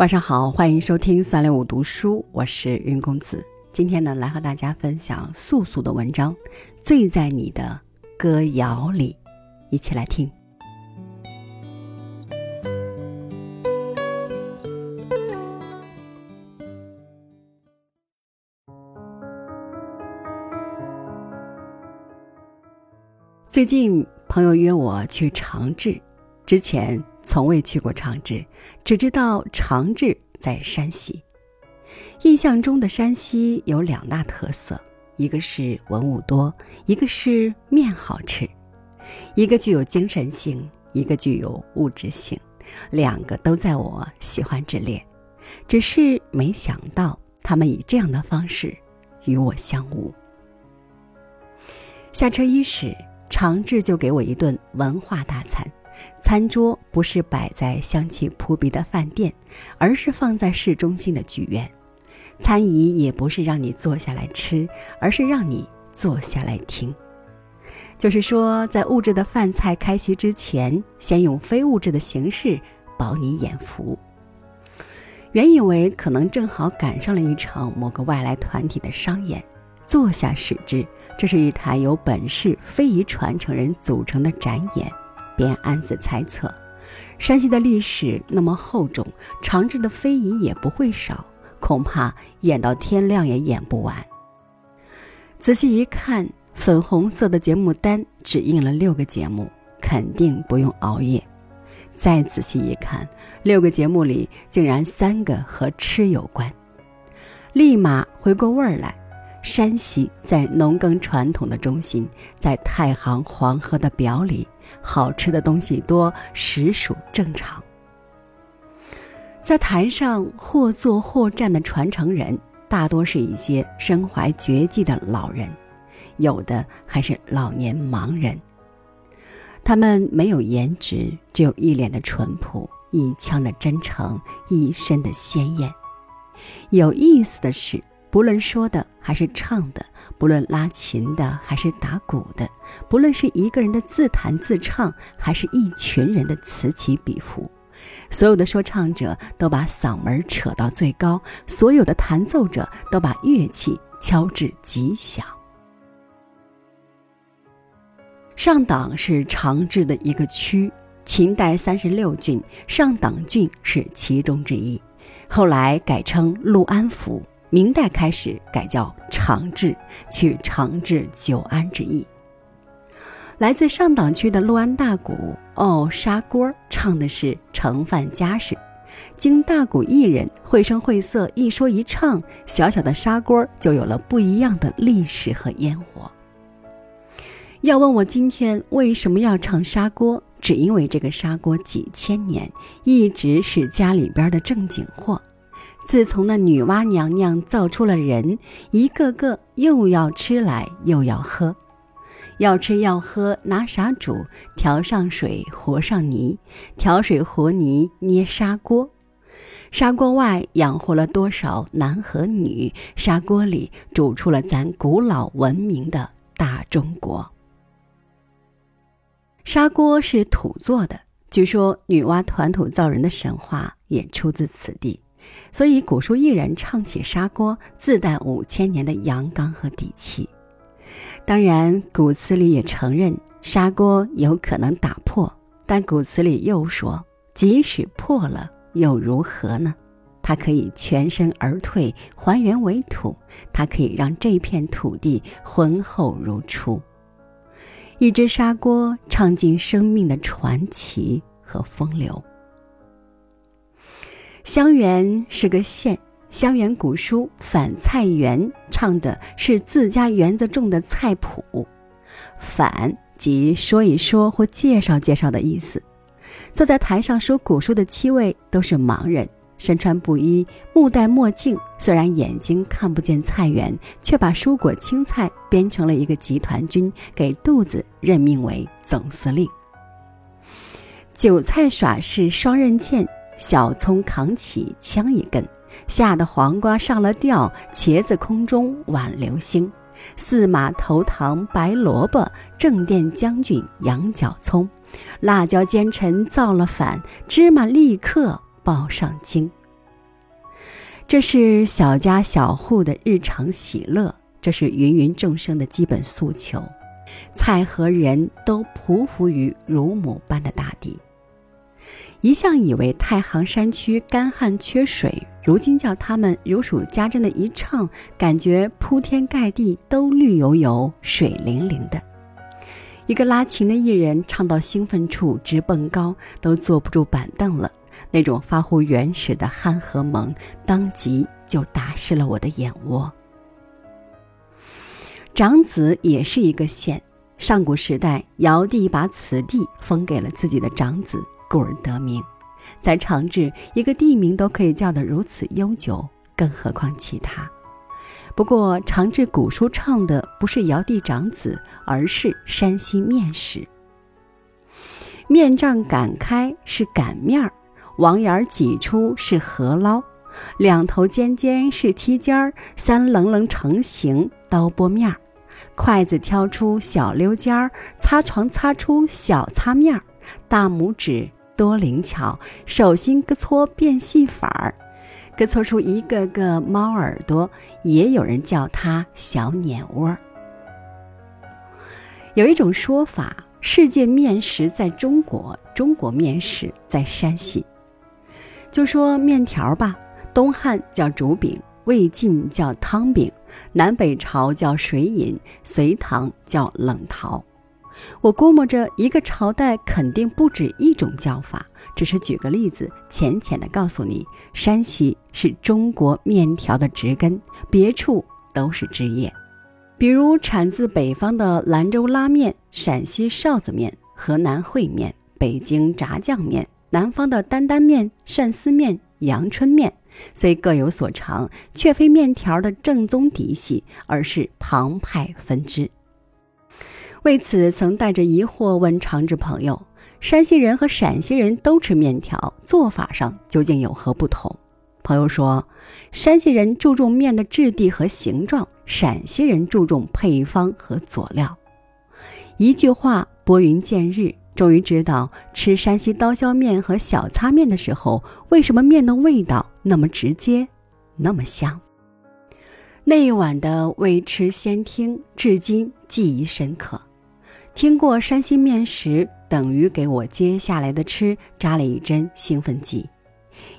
晚上好，欢迎收听三六五读书，我是云公子。今天呢，来和大家分享素素的文章《醉在你的歌谣里》，一起来听。最近朋友约我去长治，之前。从未去过长治，只知道长治在山西。印象中的山西有两大特色，一个是文物多，一个是面好吃。一个具有精神性，一个具有物质性，两个都在我喜欢之列。只是没想到他们以这样的方式与我相误。下车伊始，长治就给我一顿文化大餐。餐桌不是摆在香气扑鼻的饭店，而是放在市中心的剧院。餐椅也不是让你坐下来吃，而是让你坐下来听。就是说，在物质的饭菜开席之前，先用非物质的形式饱你眼福。原以为可能正好赶上了一场某个外来团体的商演，坐下使之，这是一台由本市非遗传承人组成的展演。便暗自猜测，山西的历史那么厚重，长治的非遗也不会少，恐怕演到天亮也演不完。仔细一看，粉红色的节目单只印了六个节目，肯定不用熬夜。再仔细一看，六个节目里竟然三个和吃有关，立马回过味儿来。山西在农耕传统的中心，在太行黄河的表里。好吃的东西多，实属正常。在台上或坐或站的传承人，大多是一些身怀绝技的老人，有的还是老年盲人。他们没有颜值，只有一脸的淳朴，一腔的真诚，一身的鲜艳。有意思的是。不论说的还是唱的，不论拉琴的还是打鼓的，不论是一个人的自弹自唱，还是一群人的此起彼伏，所有的说唱者都把嗓门扯到最高，所有的弹奏者都把乐器敲至极响。上党是长治的一个区，秦代三十六郡，上党郡是其中之一，后来改称陆安府。明代开始改叫长治，取长治久安之意。来自上党区的陆安大鼓哦砂锅唱的是盛饭家事，经大鼓艺人绘声绘色一说一唱，小小的砂锅就有了不一样的历史和烟火。要问我今天为什么要唱砂锅，只因为这个砂锅几千年一直是家里边的正经货。自从那女娲娘娘造出了人，一个个又要吃来又要喝，要吃要喝拿啥煮？调上水和上泥，调水和泥捏砂锅，砂锅外养活了多少男和女？砂锅里煮出了咱古老文明的大中国。砂锅是土做的，据说女娲团土造人的神话也出自此地。所以，古书艺人唱起砂锅，自带五千年的阳刚和底气。当然，古词里也承认砂锅有可能打破，但古词里又说，即使破了又如何呢？它可以全身而退，还原为土；它可以让这片土地浑厚如初。一只砂锅，唱尽生命的传奇和风流。香园是个县，香园古书《反菜园》唱的是自家园子种的菜谱。反即说一说或介绍介绍的意思。坐在台上说古书的七位都是盲人，身穿布衣，目戴墨镜。虽然眼睛看不见菜园，却把蔬果青菜编成了一个集团军，给肚子任命为总司令。韭菜耍是双刃剑。小葱扛起枪一根，吓得黄瓜上了吊，茄子空中挽流星，四马投唐白萝卜，正殿将军羊角葱，辣椒奸臣造了反，芝麻立刻报上京。这是小家小户的日常喜乐，这是芸芸众生的基本诉求。菜和人都匍匐于乳母般的大地。一向以为太行山区干旱缺水，如今叫他们如数家珍的一唱，感觉铺天盖地都绿油油、水灵灵的。一个拉琴的艺人唱到兴奋处直蹦高，都坐不住板凳了。那种发乎原始的憨和萌，当即就打湿了我的眼窝。长子也是一个县，上古时代尧帝把此地封给了自己的长子，故而得名。在长治，一个地名都可以叫得如此悠久，更何况其他？不过长治古书唱的不是尧帝长子，而是山西面食。面杖擀开是擀面儿。网眼挤出是河捞，两头尖尖是梯尖儿，三棱棱成形刀拨面儿，筷子挑出小溜尖儿，擦床擦出小擦面儿，大拇指多灵巧，手心各搓变戏法儿，咯搓出一个个猫耳朵，也有人叫它小碾窝。有一种说法，世界面食在中国，中国面食在山西。就说面条吧，东汉叫煮饼，魏晋叫汤饼，南北朝叫水饮，隋唐叫冷陶。我估摸着一个朝代肯定不止一种叫法，只是举个例子，浅浅的告诉你，山西是中国面条的植根，别处都是枝叶。比如产自北方的兰州拉面、陕西臊子面、河南烩面、北京炸酱面。南方的担担面、鳝丝面、阳春面，虽各有所长，却非面条的正宗嫡系，而是旁派分支。为此，曾带着疑惑问长治朋友：“山西人和陕西人都吃面条，做法上究竟有何不同？”朋友说：“山西人注重面的质地和形状，陕西人注重配方和佐料。”一句话，拨云见日。终于知道吃山西刀削面和小擦面的时候，为什么面的味道那么直接，那么香。那一晚的未吃先听，至今记忆深刻。听过山西面食，等于给我接下来的吃扎了一针兴奋剂。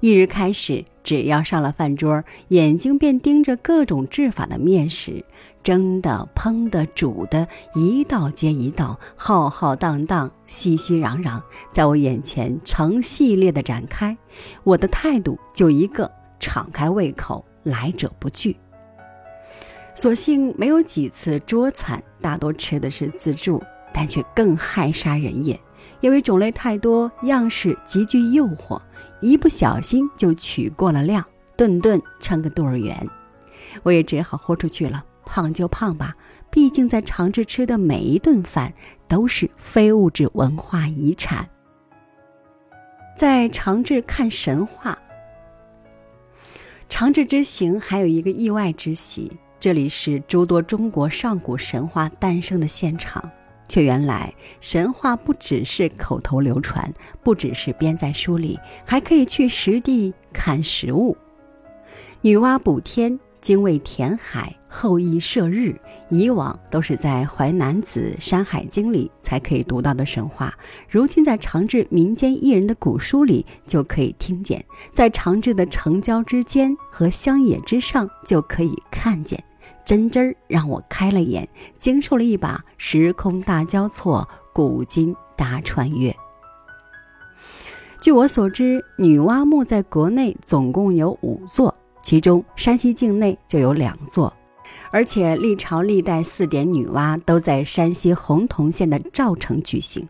一日开始，只要上了饭桌，眼睛便盯着各种制法的面食。蒸的、烹的、煮的，一道接一道，浩浩荡荡，熙熙攘攘，在我眼前成系列的展开。我的态度就一个：敞开胃口，来者不拒。所幸没有几次桌餐，大多吃的是自助，但却更害杀人也，因为种类太多，样式极具诱惑，一不小心就取过了量，顿顿称个肚儿圆。我也只好豁出去了。胖就胖吧，毕竟在长治吃的每一顿饭都是非物质文化遗产。在长治看神话，长治之行还有一个意外之喜，这里是诸多中国上古神话诞生的现场。却原来神话不只是口头流传，不只是编在书里，还可以去实地看实物。女娲补天。精卫填海，后羿射日，以往都是在《淮南子》《山海经》里才可以读到的神话，如今在长治民间艺人的古书里就可以听见，在长治的城郊之间和乡野之上就可以看见，真真儿让我开了眼，经受了一把时空大交错，古今大穿越。据我所知，女娲墓在国内总共有五座。其中，山西境内就有两座，而且历朝历代四点女娲都在山西洪洞县的赵城举行。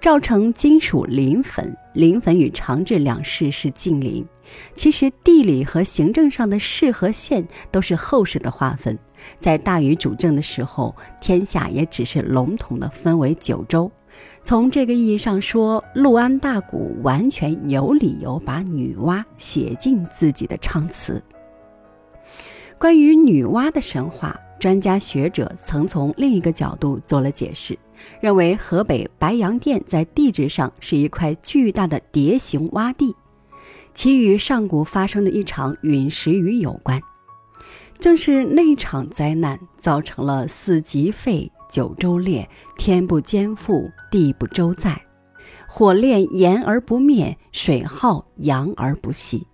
赵城今属临汾，临汾与长治两市是近邻。其实地理和行政上的市和县都是后世的划分。在大禹主政的时候，天下也只是笼统的分为九州。从这个意义上说，陆安大鼓完全有理由把女娲写进自己的唱词。关于女娲的神话，专家学者曾从另一个角度做了解释，认为河北白洋淀在地质上是一块巨大的蝶形洼地。其与上古发生的一场陨石雨有关。正是那场灾难，造成了四极沸、九州裂、天不兼覆、地不周载，火炼炎而不灭，水耗阳而不息。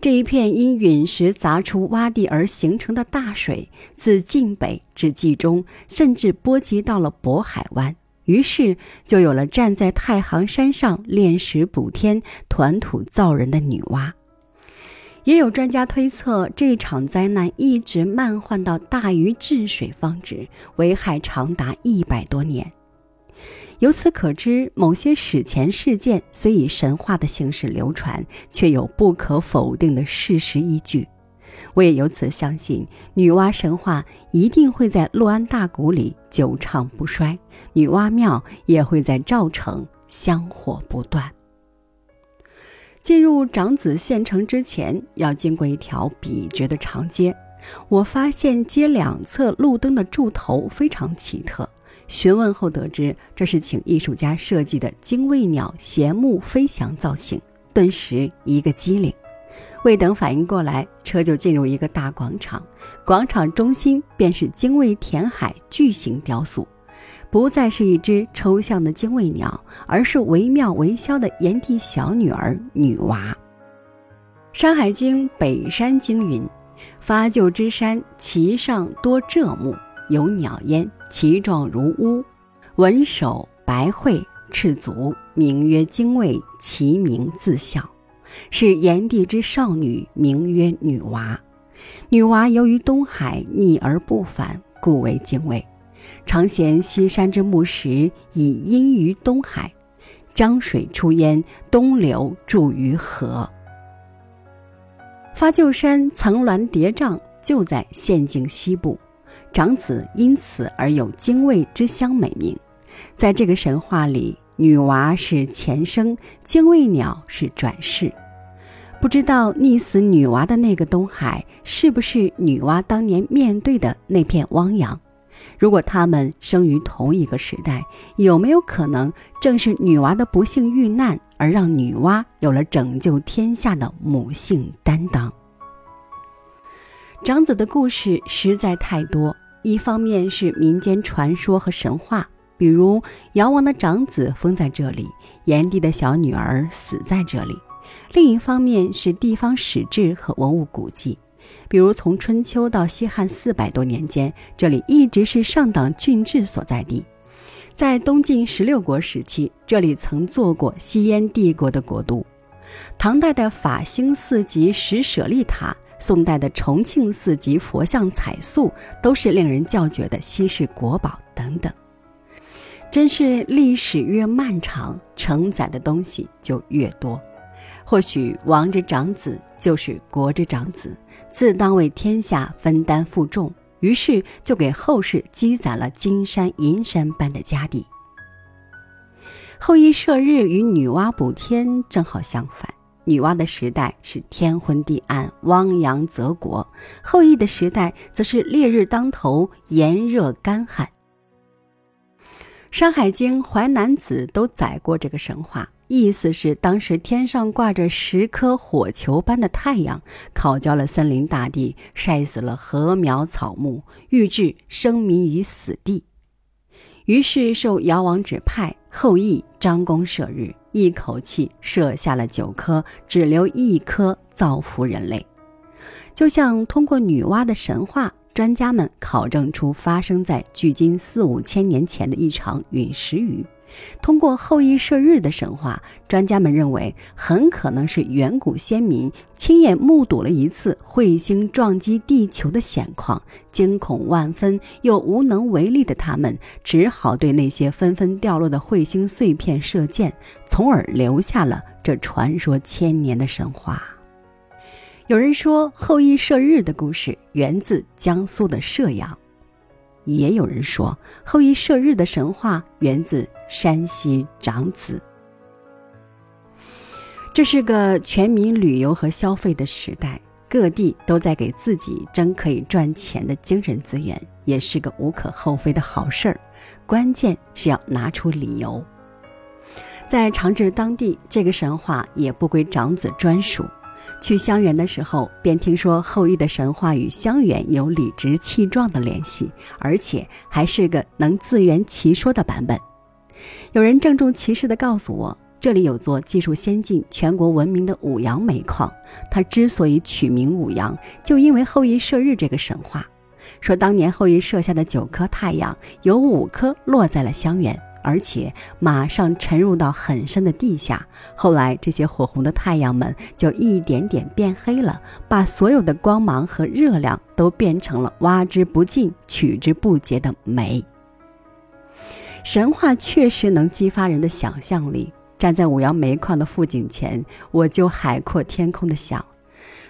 这一片因陨石砸出洼地而形成的大水，自晋北至冀中，甚至波及到了渤海湾。于是，就有了站在太行山上炼石补天、团土造人的女娲。也有专家推测，这场灾难一直漫患到大禹治水方止，危害长达一百多年。由此可知，某些史前事件虽以神话的形式流传，却有不可否定的事实依据。我也由此相信，女娲神话一定会在洛安大谷里久唱不衰，女娲庙也会在赵城香火不断。进入长子县城之前，要经过一条笔直的长街。我发现街两侧路灯的柱头非常奇特。询问后得知，这是请艺术家设计的精卫鸟衔木飞翔造型，顿时一个机灵。未等反应过来，车就进入一个大广场，广场中心便是精卫填海巨型雕塑，不再是一只抽象的精卫鸟，而是惟妙惟肖的炎帝小女儿女娃。《山海经·北山经》云：“发鹫之山，其上多柘木。”有鸟焉，其状如乌，文首白喙，赤足，名曰精卫，其名自孝，是炎帝之少女，名曰女娃。女娃由于东海逆而不返，故为精卫。常衔西山之木石，以阴于东海。漳水出焉，东流注于河。发就山层峦叠嶂，就在县境西部。长子因此而有精卫之乡美名，在这个神话里，女娃是前生，精卫鸟是转世。不知道溺死女娲的那个东海，是不是女娲当年面对的那片汪洋？如果他们生于同一个时代，有没有可能正是女娲的不幸遇难，而让女娲有了拯救天下的母性担当？长子的故事实在太多。一方面是民间传说和神话，比如尧王的长子封在这里，炎帝的小女儿死在这里；另一方面是地方史志和文物古迹，比如从春秋到西汉四百多年间，这里一直是上党郡治所在地。在东晋十六国时期，这里曾做过西燕帝国的国都。唐代的法兴寺及石舍利塔。宋代的重庆寺及佛像彩塑都是令人叫绝的稀世国宝等等，真是历史越漫长，承载的东西就越多。或许王之长子就是国之长子，自当为天下分担负重，于是就给后世积攒了金山银山般的家底。后羿射日与女娲补天正好相反。女娲的时代是天昏地暗、汪洋泽国，后羿的时代则是烈日当头、炎热干旱。《山海经》《淮南子》都载过这个神话，意思是当时天上挂着十颗火球般的太阳，烤焦了森林大地，晒死了禾苗草木，欲置生民于死地。于是受尧王指派，后羿张弓射日。一口气射下了九颗，只留一颗造福人类。就像通过女娲的神话，专家们考证出发生在距今四五千年前的一场陨石雨。通过后羿射日的神话，专家们认为很可能是远古先民亲眼目睹了一次彗星撞击地球的险况，惊恐万分又无能为力的他们，只好对那些纷纷掉落的彗星碎片射箭，从而留下了这传说千年的神话。有人说，后羿射日的故事源自江苏的射阳。也有人说，后羿射日的神话源自山西长子。这是个全民旅游和消费的时代，各地都在给自己争可以赚钱的精神资源，也是个无可厚非的好事儿。关键是要拿出理由。在长治当地，这个神话也不归长子专属。去襄垣的时候，便听说后羿的神话与襄垣有理直气壮的联系，而且还是个能自圆其说的版本。有人郑重其事地告诉我，这里有座技术先进、全国闻名的五羊煤矿，它之所以取名五羊，就因为后羿射日这个神话。说当年后羿射下的九颗太阳，有五颗落在了香园。而且马上沉入到很深的地下，后来这些火红的太阳们就一点点变黑了，把所有的光芒和热量都变成了挖之不尽、取之不竭的煤。神话确实能激发人的想象力。站在五羊煤矿的富井前，我就海阔天空的想。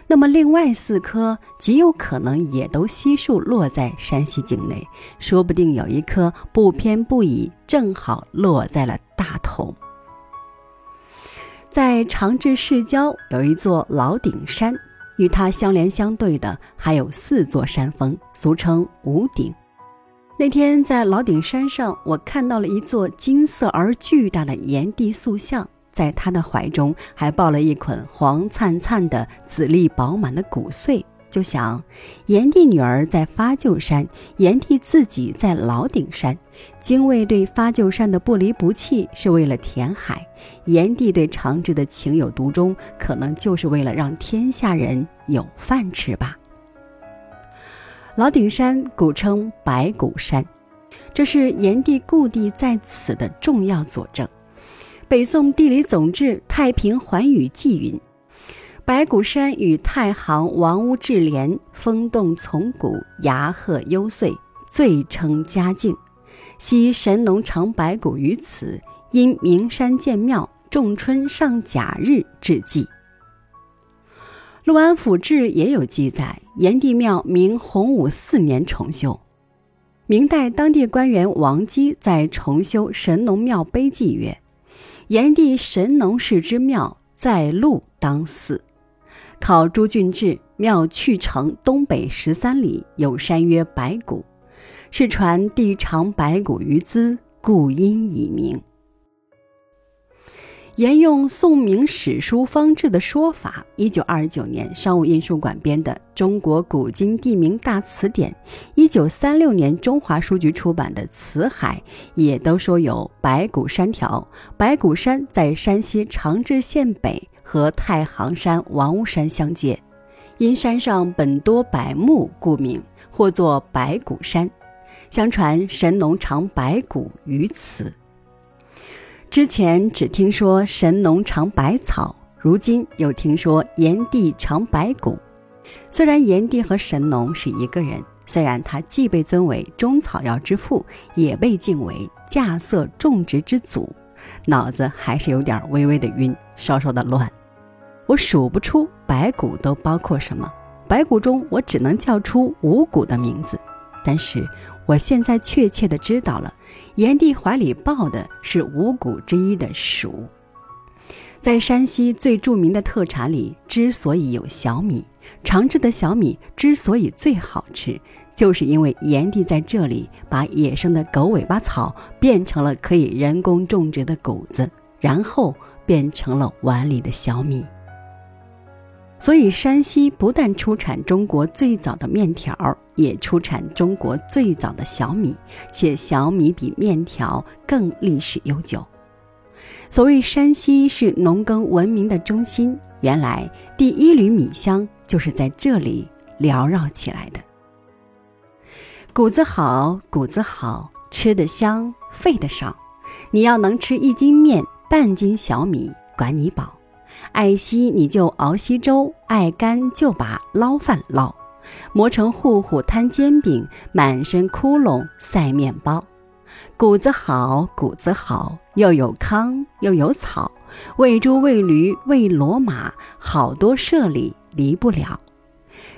那么，另外四颗极有可能也都悉数落在山西境内，说不定有一颗不偏不倚，正好落在了大同。在长治市郊有一座老顶山，与它相连相对的还有四座山峰，俗称五顶。那天在老顶山上，我看到了一座金色而巨大的炎帝塑像。在他的怀中还抱了一捆黄灿灿的、籽粒饱满的谷穗，就想：炎帝女儿在发鹫山，炎帝自己在老顶山。精卫对发鹫山的不离不弃是为了填海，炎帝对长治的情有独钟，可能就是为了让天下人有饭吃吧。老顶山古称白骨山，这是炎帝故地在此的重要佐证。北宋地理总志《太平寰宇记》云：“白骨山与太行王屋治连，风动从谷，崖壑幽邃，最称佳境。昔神农尝白骨于此，因名山建庙，仲春上甲日致祭。”《陆安府志》也有记载，炎帝庙明洪武四年重修。明代当地官员王基在重修神农庙碑记曰。炎帝神农氏之庙在路当寺，考朱俊志庙去城东北十三里，有山曰白骨，世传帝尝白骨于兹，故因以名。沿用宋明史书方志的说法，一九二九年商务印书馆编的《中国古今地名大词典》，一九三六年中华书局出版的《辞海》，也都说有白骨山条。白骨山在山西长治县北，和太行山、王屋山相接，因山上本多柏木，故名，或作白骨山。相传神农尝白骨于此。之前只听说神农尝百草，如今又听说炎帝尝白骨。虽然炎帝和神农是一个人，虽然他既被尊为中草药之父，也被敬为稼穑种植之祖，脑子还是有点微微的晕，稍稍的乱。我数不出白骨都包括什么，白骨中我只能叫出五谷的名字，但是。我现在确切的知道了，炎帝怀里抱的是五谷之一的黍。在山西最著名的特产里，之所以有小米，长治的小米之所以最好吃，就是因为炎帝在这里把野生的狗尾巴草变成了可以人工种植的谷子，然后变成了碗里的小米。所以，山西不但出产中国最早的面条，也出产中国最早的小米，且小米比面条更历史悠久。所谓山西是农耕文明的中心，原来第一缕米香就是在这里缭绕起来的。谷子好，谷子好，吃得香，费得少。你要能吃一斤面，半斤小米，管你饱。爱稀你就熬稀粥，爱干就把捞饭捞，磨成糊糊摊煎饼，满身窟窿塞面包。谷子好，谷子好，又有糠又有草，喂猪喂驴喂骡马，好多舍里离不了。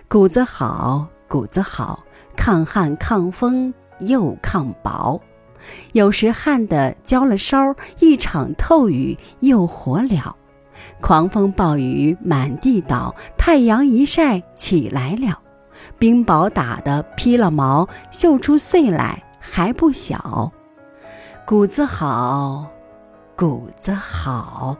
谷子好，谷子好，抗旱抗风又抗雹，有时旱得焦了烧，一场透雨又活了。狂风暴雨满地倒，太阳一晒起来了，冰雹打得披了毛，绣出穗来还不小。谷子好，谷子好。